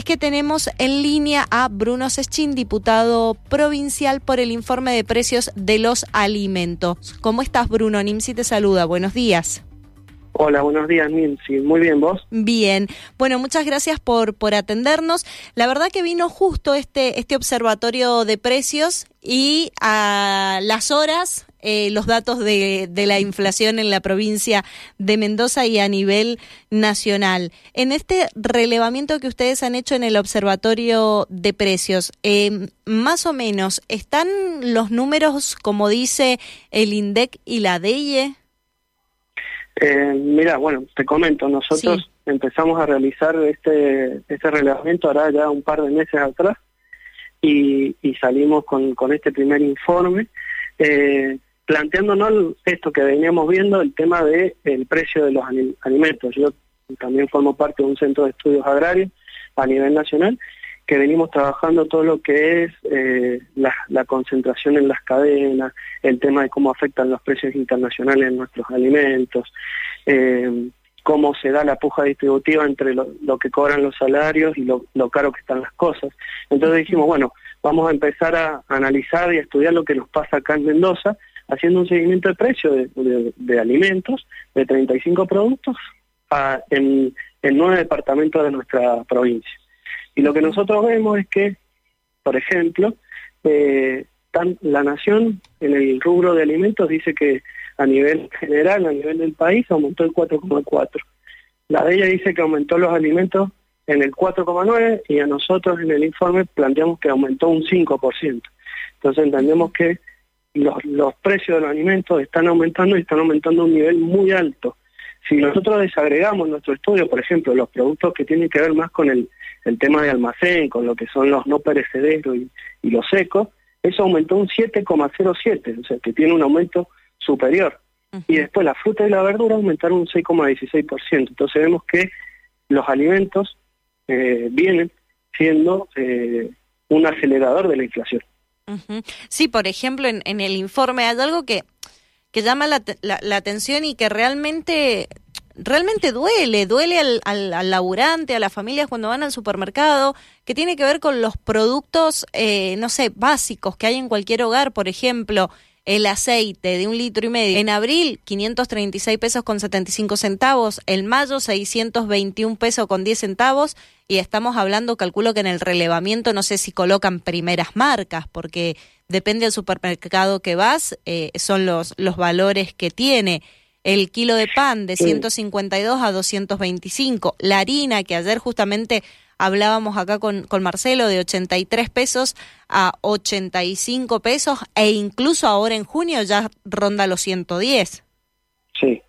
es que tenemos en línea a Bruno Seschin, diputado provincial por el informe de precios de los alimentos. ¿Cómo estás, Bruno? Nimsi te saluda. Buenos días. Hola, buenos días, Nimsi. Muy bien, ¿vos? Bien. Bueno, muchas gracias por, por atendernos. La verdad que vino justo este, este observatorio de precios y a las horas eh, los datos de, de, la inflación en la provincia de Mendoza y a nivel nacional. En este relevamiento que ustedes han hecho en el observatorio de precios, eh, más o menos, ¿están los números como dice el INDEC y la DEIE? Eh, mira, bueno, te comento, nosotros empezamos a realizar este, este relevamiento ahora ya un par de meses atrás y, y salimos con, con este primer informe. Eh, planteándonos esto que veníamos viendo, el tema del el precio de los alimentos. Yo también formo parte de un centro de estudios agrarios a nivel nacional, que venimos trabajando todo lo que es eh, la, concentración en las cadenas, el tema de cómo afectan los precios internacionales en nuestros alimentos, eh, cómo se da la puja distributiva entre lo, que cobran los salarios y lo, lo caro que están las cosas. Entonces dijimos, bueno, vamos a empezar a analizar y a estudiar lo que nos pasa acá en Mendoza, haciendo un seguimiento de precio de, alimentos de 35 productos en, nueve departamentos de nuestra provincia. Y lo que nosotros vemos es que, por ejemplo, eh, la nación en el rubro de alimentos dice que a nivel general, a nivel del país, aumentó el 4,4. La de ella dice que aumentó los alimentos en el 4,9 y a nosotros en el informe planteamos que aumentó un 5%. Entonces entendemos que los, los precios de los alimentos están aumentando y están aumentando a un nivel muy alto. Si nosotros desagregamos nuestro estudio, por ejemplo, los productos que tienen que ver más con el, el tema de almacén, con lo que son los no perecederos y, y los secos, eso aumentó un 7,07, o sea, que tiene un aumento superior. Y después la fruta y la verdura aumentaron un 6,16%. Entonces vemos que los alimentos eh, vienen siendo eh, un acelerador de la inflación. Sí, por ejemplo, en, en, el informe hay algo que, que llama la, la, atención y que realmente realmente duele, duele al, al, al, laburante, a las familias cuando van al supermercado, que tiene que ver con los productos, eh, no sé, básicos que hay en cualquier hogar, por ejemplo, el aceite de un litro y medio. En abril, 536 pesos con 75 centavos. En mayo, 621 pesos con 10 centavos. Y estamos hablando, calculo que en el relevamiento no sé si colocan primeras marcas, porque depende del supermercado que vas, eh, son los, los valores que tiene. El kilo de pan de 152 a 225. La harina, que ayer justamente hablábamos acá con, con Marcelo de 83 pesos a 85 pesos e incluso ahora en junio ya ronda los 110. Sí,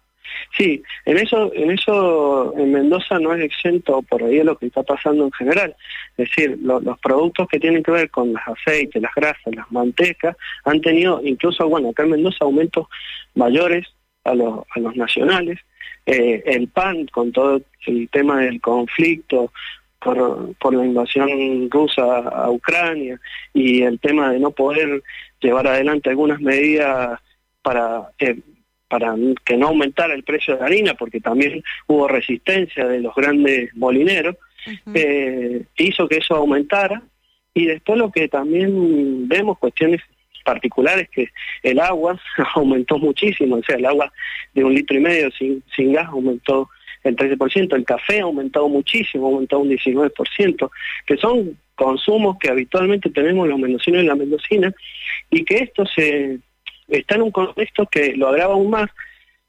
sí, en eso, en eso en Mendoza no es exento por ahí de lo que está pasando en general. Es decir, los productos que tienen que ver con los aceites, las grasas, las mantecas, han tenido incluso, bueno, acá en Mendoza aumentos mayores a los, a los nacionales. Eh, el pan, con todo el tema del conflicto por, por la invasión rusa a Ucrania y el tema de no poder llevar adelante algunas medidas para eh, para que no aumentara el precio de la harina, porque también hubo resistencia de los grandes molineros, eh, hizo que eso aumentara. Y después lo que también vemos, cuestiones particulares, que el agua aumentó muchísimo, o sea, el agua de un litro y medio sin, sin gas aumentó el 13%, el café ha aumentado muchísimo, ha aumentado un 19%, que son consumos que habitualmente tenemos los mendocinos y la mendocina, y que esto se está en un contexto que lo agrava aún más,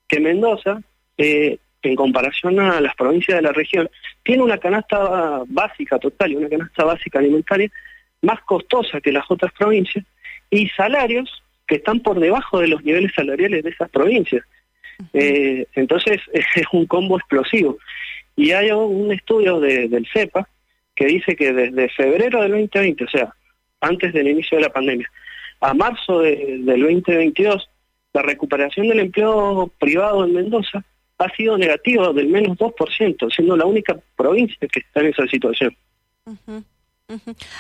que Mendoza, eh, en comparación a las provincias de la región, tiene una canasta básica total y una canasta básica alimentaria más costosa que las otras provincias, y salarios que están por debajo de los niveles salariales de esas provincias. Eh, entonces es un combo explosivo. Y hay un estudio de, del CEPA que dice que desde febrero del 2020, o sea, antes del inicio de la pandemia, a marzo del 2022, la recuperación del empleo privado en Mendoza ha sido negativa del menos 2%, siendo la única provincia que está en esa situación.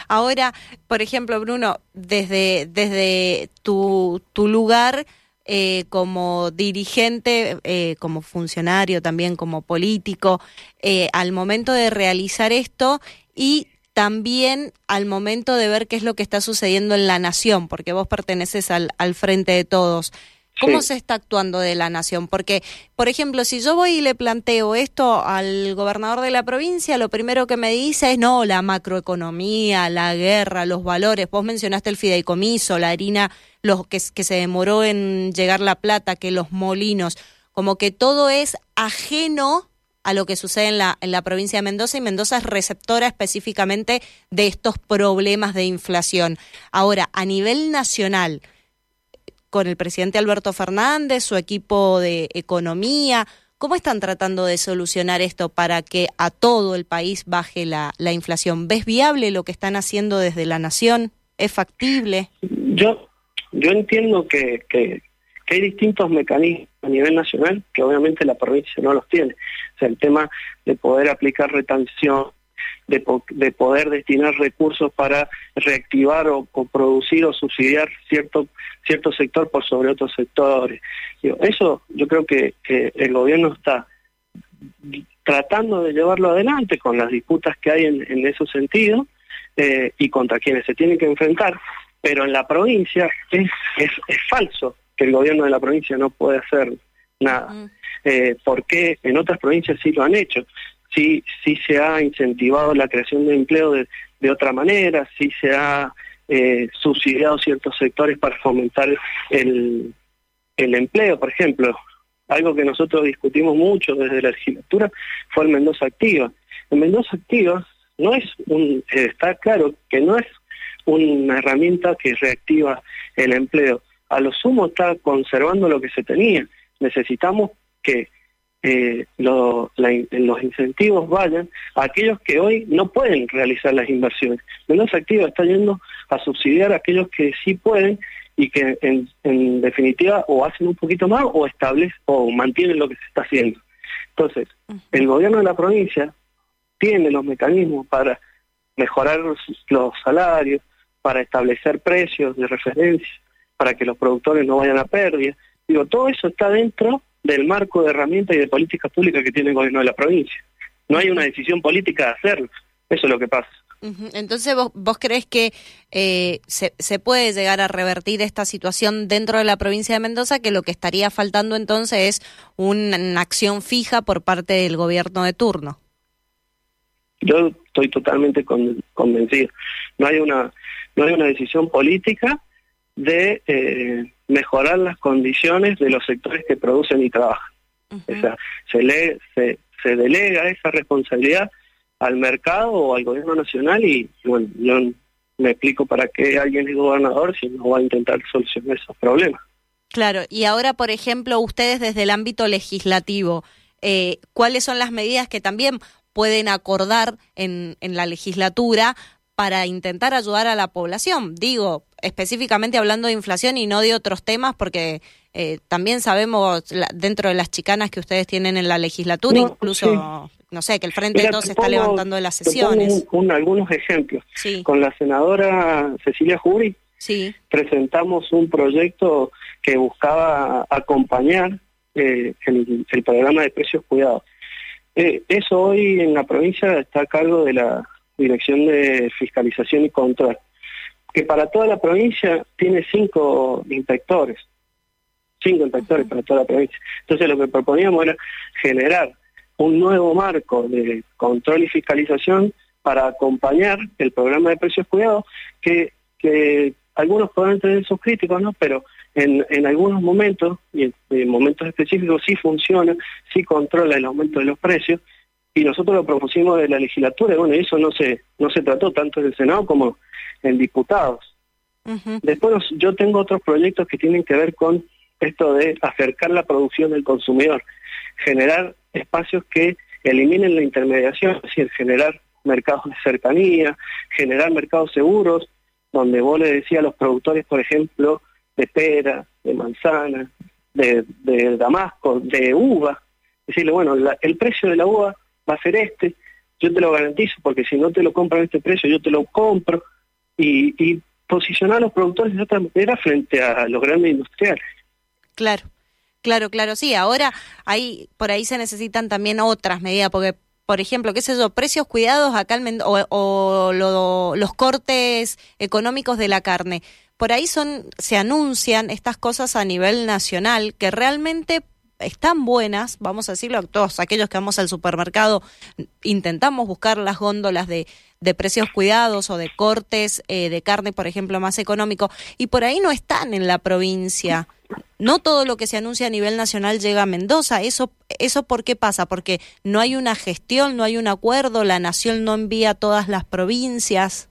Ahora, por ejemplo, Bruno, desde, desde tu, tu lugar, eh, como dirigente, eh, como funcionario, también como político, eh, al momento de realizar esto y también al momento de ver qué es lo que está sucediendo en la nación, porque vos perteneces al, al frente de todos. ¿Cómo se está actuando de la nación? Porque, por ejemplo, si yo voy y le planteo esto al gobernador de la provincia, lo primero que me dice es, no, la macroeconomía, la guerra, los valores. Vos mencionaste el fideicomiso, la harina, los que, se demoró en llegar la plata, que los molinos, como que todo es ajeno a lo que sucede en la, en la provincia de Mendoza y Mendoza es receptora específicamente de estos problemas de inflación. Ahora, a nivel nacional, con el presidente Alberto Fernández, su equipo de economía, ¿cómo están tratando de solucionar esto para que a todo el país baje la, la inflación? ¿Ves viable lo que están haciendo desde la nación? ¿Es factible? Yo, yo entiendo que, hay distintos mecanismos a nivel nacional que obviamente la provincia no los tiene. O sea, el tema de poder aplicar retención, de, de poder destinar recursos para reactivar o, producir o subsidiar cierto sector por sobre otros sectores. eso yo creo que, el gobierno está tratando de llevarlo adelante con las disputas que hay en, en ese sentido eh, y contra quienes se tienen que enfrentar, pero en la provincia es, es, es falso que el gobierno de la provincia no puede hacer nada. Eh, porque en otras provincias sí lo han hecho, sí, sí se ha incentivado la creación de empleo de, de otra manera, sí se ha eh, subsidiado ciertos sectores para fomentar el, el empleo, por ejemplo. Algo que nosotros discutimos mucho desde la legislatura fue el Mendoza Activa. El Mendoza Activa no es un, está claro que no es una herramienta que reactiva el empleo, a lo sumo está conservando lo que se tenía. Necesitamos que eh, los incentivos vayan a aquellos que hoy no pueden realizar las inversiones. Menos Activa está yendo a subsidiar a aquellos que sí pueden y que en, definitiva o hacen un poquito más o establecen o mantienen lo que se está haciendo. Entonces, el gobierno de la provincia tiene los mecanismos para mejorar los salarios, para establecer precios de referencia, para que los productores no vayan a pérdida. Digo, todo eso está dentro del marco de herramientas y de políticas públicas que tiene el gobierno de la provincia. No hay una decisión política de hacerlo. Eso es lo que pasa. Entonces, ¿vos, vos crees que eh, se, se, puede llegar a revertir esta situación dentro de la provincia de Mendoza, que lo que estaría faltando entonces es una acción fija por parte del gobierno de turno? Yo estoy totalmente convencido. No hay una no hay una decisión política de eh, mejorar las condiciones de los sectores que producen y trabajan. O sea, se, le, se, se delega esa responsabilidad al mercado o al gobierno nacional y, bueno, yo me explico para qué alguien es gobernador si no va a intentar solucionar esos problemas. Claro, y ahora, por ejemplo, ustedes desde el ámbito legislativo, eh, ¿cuáles son las medidas que también pueden acordar en, en la legislatura para intentar ayudar a la población. Digo, específicamente hablando de inflación y no de otros temas, porque eh, también sabemos dentro de las chicanas que ustedes tienen en la legislatura, incluso, no sé, que el Frente de Todos se está levantando de las sesiones. algunos ejemplos. Con la senadora Cecilia Jury sí. presentamos un proyecto que buscaba acompañar eh, el, programa de precios cuidados. Eh, eso hoy en la provincia está a cargo de la Dirección de Fiscalización y Control, que para toda la provincia tiene cinco inspectores, cinco inspectores para toda la provincia. Entonces lo que proponíamos era generar un nuevo marco de control y fiscalización para acompañar el programa de precios cuidados, que, algunos pueden tener sus críticos, ¿no? Pero en algunos momentos, y en, momentos específicos, sí funciona, sí controla el aumento de los precios, y nosotros lo propusimos de la legislatura, y bueno, eso no se, no se trató tanto en el Senado como en diputados. Después yo tengo otros proyectos que tienen que ver con esto de acercar la producción del consumidor, generar espacios que eliminen la intermediación, es decir, generar mercados de cercanía, generar mercados seguros, donde vos le decías a los productores, por ejemplo, de pera, de manzana, de, de damasco, de uva, decirle, bueno, el precio de la uva va a ser este, yo te lo garantizo porque si no te lo compran a este precio, yo te lo compro y, y posicionar a los productores de otra manera frente a los grandes industriales. Claro, claro, claro, sí, ahora hay, por ahí se necesitan también otras medidas porque por ejemplo, qué sé yo, precios cuidados acá o, o los cortes económicos de la carne. Por ahí son, se anuncian estas cosas a nivel nacional que realmente están buenas, vamos a decirlo, todos aquellos que vamos al supermercado intentamos buscar las góndolas de, de precios cuidados o de cortes eh, de carne, por ejemplo, más económico, y por ahí no están en la provincia. No todo lo que se anuncia a nivel nacional llega a Mendoza. ¿Eso, ¿Eso por qué pasa? Porque no hay una gestión, no hay un acuerdo, la nación no envía a todas las provincias.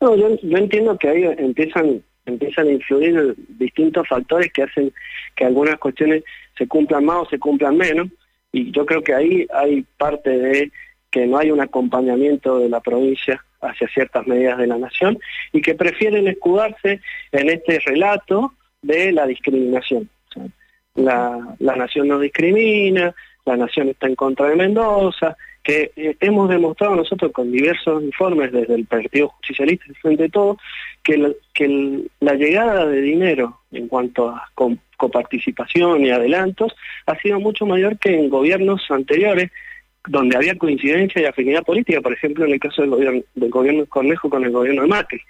No, yo, yo entiendo que ahí empiezan empiezan a influir distintos factores que hacen que algunas cuestiones se cumplan más o se cumplan menos, y yo creo que ahí hay parte de que no hay un acompañamiento de la provincia hacia ciertas medidas de la nación y que prefieren escudarse en este relato de la discriminación. la, la nación no discrimina, la nación está en contra de Mendoza, que eh, hemos demostrado nosotros con diversos informes desde el Partido Justicialista y Frente de Todo, que, que la llegada de dinero en cuanto a coparticipación y adelantos ha sido mucho mayor que en gobiernos anteriores, donde había coincidencia y afinidad política, por ejemplo en el caso del gobierno, del gobierno Cornejo con el gobierno de Macri.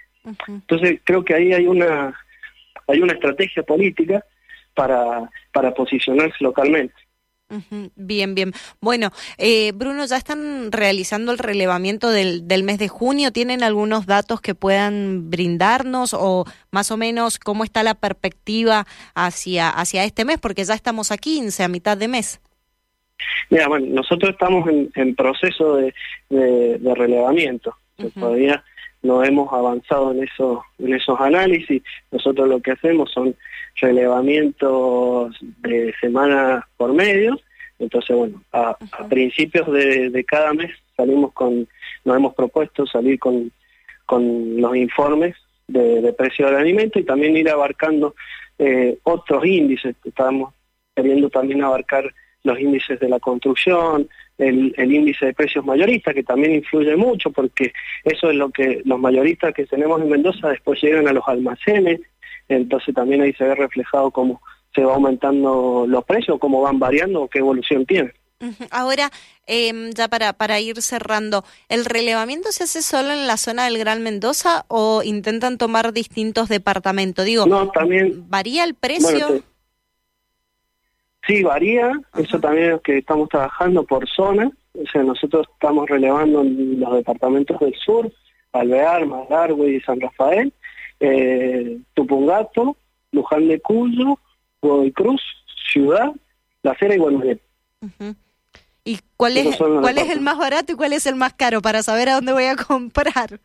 Entonces creo que ahí hay una, hay una estrategia política para, para posicionarse localmente. Bien, bien. Bueno, eh, Bruno, ya están realizando el relevamiento del, del, mes de junio. ¿Tienen algunos datos que puedan brindarnos o más o menos cómo está la perspectiva hacia, hacia este mes? Porque ya estamos a 15, a mitad de mes. Mira, bueno, nosotros estamos en, proceso de, de, relevamiento. Todavía no hemos avanzado en, eso, en esos análisis. Nosotros lo que hacemos son relevamientos de semana por medio. Entonces, bueno, a, principios de, cada mes salimos con, nos hemos propuesto salir con, con los informes de, de precio del alimento y también ir abarcando eh, otros índices. Estamos queriendo también abarcar los índices de la construcción, el, el, índice de precios mayoristas, que también influye mucho, porque eso es lo que los mayoristas que tenemos en Mendoza después llegan a los almacenes entonces también ahí se ve reflejado cómo se va aumentando los precios, cómo van variando qué evolución tiene. Ahora, eh, ya para, para ir cerrando, ¿el relevamiento se hace solo en la zona del Gran Mendoza o intentan tomar distintos departamentos? Digo, no, también, ¿varía el precio? sí, varía, eso también es que estamos trabajando por zona, o sea, nosotros estamos relevando en los departamentos del sur, Alvear, Malargüe y San Rafael, eh, Tupungato, Luján de Cuyo, Godoy Cruz, Ciudad, La Cera y Buenos Aires. ¿Y cuál es, cuál es el más barato y cuál es el más caro para saber a dónde voy a comprar?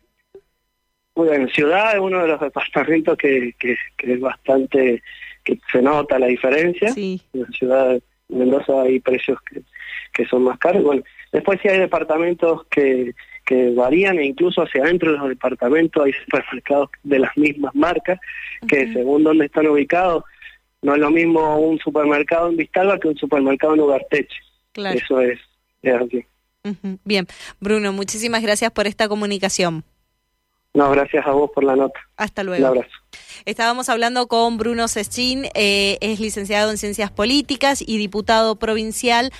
Bueno, Ciudad es uno de los departamentos que, que, es bastante, que se nota la diferencia. En la ciudad de Mendoza hay precios que, que son más caros. Bueno, después sí hay departamentos que, que varían e incluso hacia adentro de los departamentos hay supermercados de las mismas marcas que según donde están ubicados no es lo mismo un supermercado en Vistalba que un supermercado en Ugarteche. Claro. Eso es, así. Bien, Bruno, muchísimas gracias por esta comunicación. No, gracias a vos por la nota. Hasta luego. Un abrazo. Estábamos hablando con Bruno Seschin, eh, es licenciado en Ciencias Políticas y diputado provincial